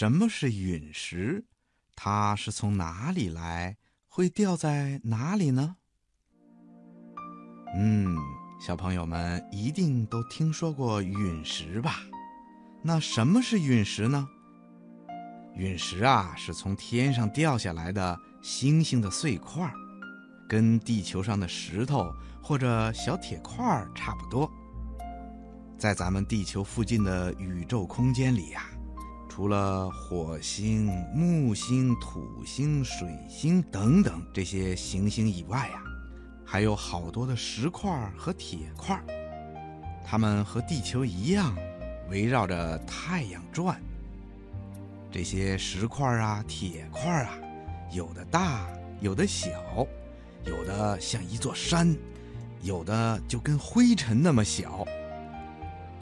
什么是陨石？它是从哪里来？会掉在哪里呢？嗯，小朋友们一定都听说过陨石吧？那什么是陨石呢？陨石啊，是从天上掉下来的星星的碎块，跟地球上的石头或者小铁块差不多。在咱们地球附近的宇宙空间里呀。除了火星、木星、土星、水星等等这些行星以外呀，还有好多的石块和铁块，它们和地球一样，围绕着太阳转。这些石块啊、铁块啊，有的大，有的小，有的像一座山，有的就跟灰尘那么小。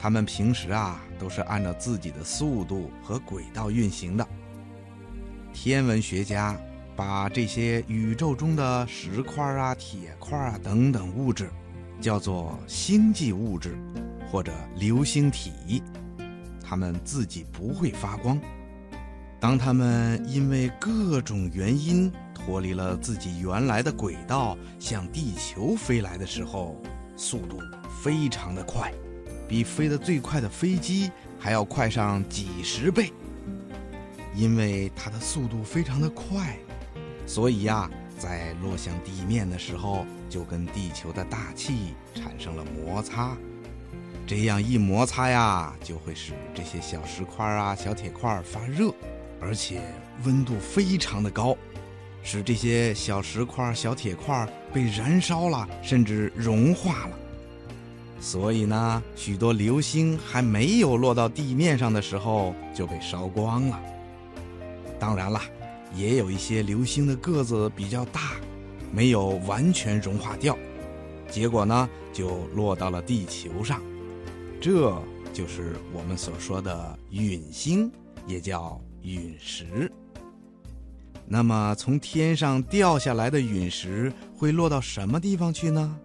它们平时啊都是按照自己的速度和轨道运行的。天文学家把这些宇宙中的石块啊、铁块啊等等物质叫做星际物质或者流星体。它们自己不会发光。当它们因为各种原因脱离了自己原来的轨道向地球飞来的时候，速度非常的快。比飞得最快的飞机还要快上几十倍，因为它的速度非常的快，所以呀，在落向地面的时候就跟地球的大气产生了摩擦，这样一摩擦呀，就会使这些小石块啊、小铁块发热，而且温度非常的高，使这些小石块、小铁块被燃烧了，甚至融化了。所以呢，许多流星还没有落到地面上的时候就被烧光了。当然了，也有一些流星的个子比较大，没有完全融化掉，结果呢就落到了地球上。这就是我们所说的陨星，也叫陨石。那么，从天上掉下来的陨石会落到什么地方去呢？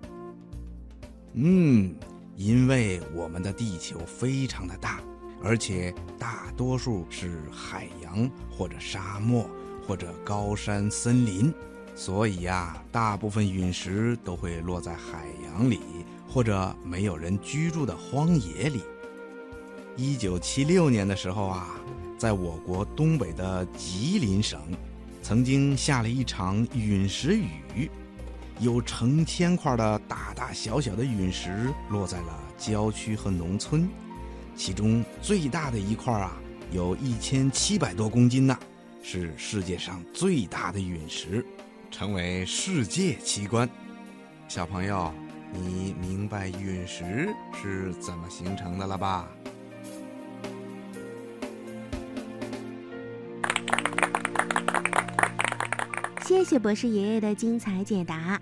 嗯，因为我们的地球非常的大，而且大多数是海洋或者沙漠或者高山森林，所以呀，大部分陨石都会落在海洋里或者没有人居住的荒野里。一九七六年的时候啊，在我国东北的吉林省，曾经下了一场陨石雨。有成千块的大大小小的陨石落在了郊区和农村，其中最大的一块啊，有一千七百多公斤呢，是世界上最大的陨石，成为世界奇观。小朋友，你明白陨石是怎么形成的了吧？谢谢博士爷爷的精彩解答。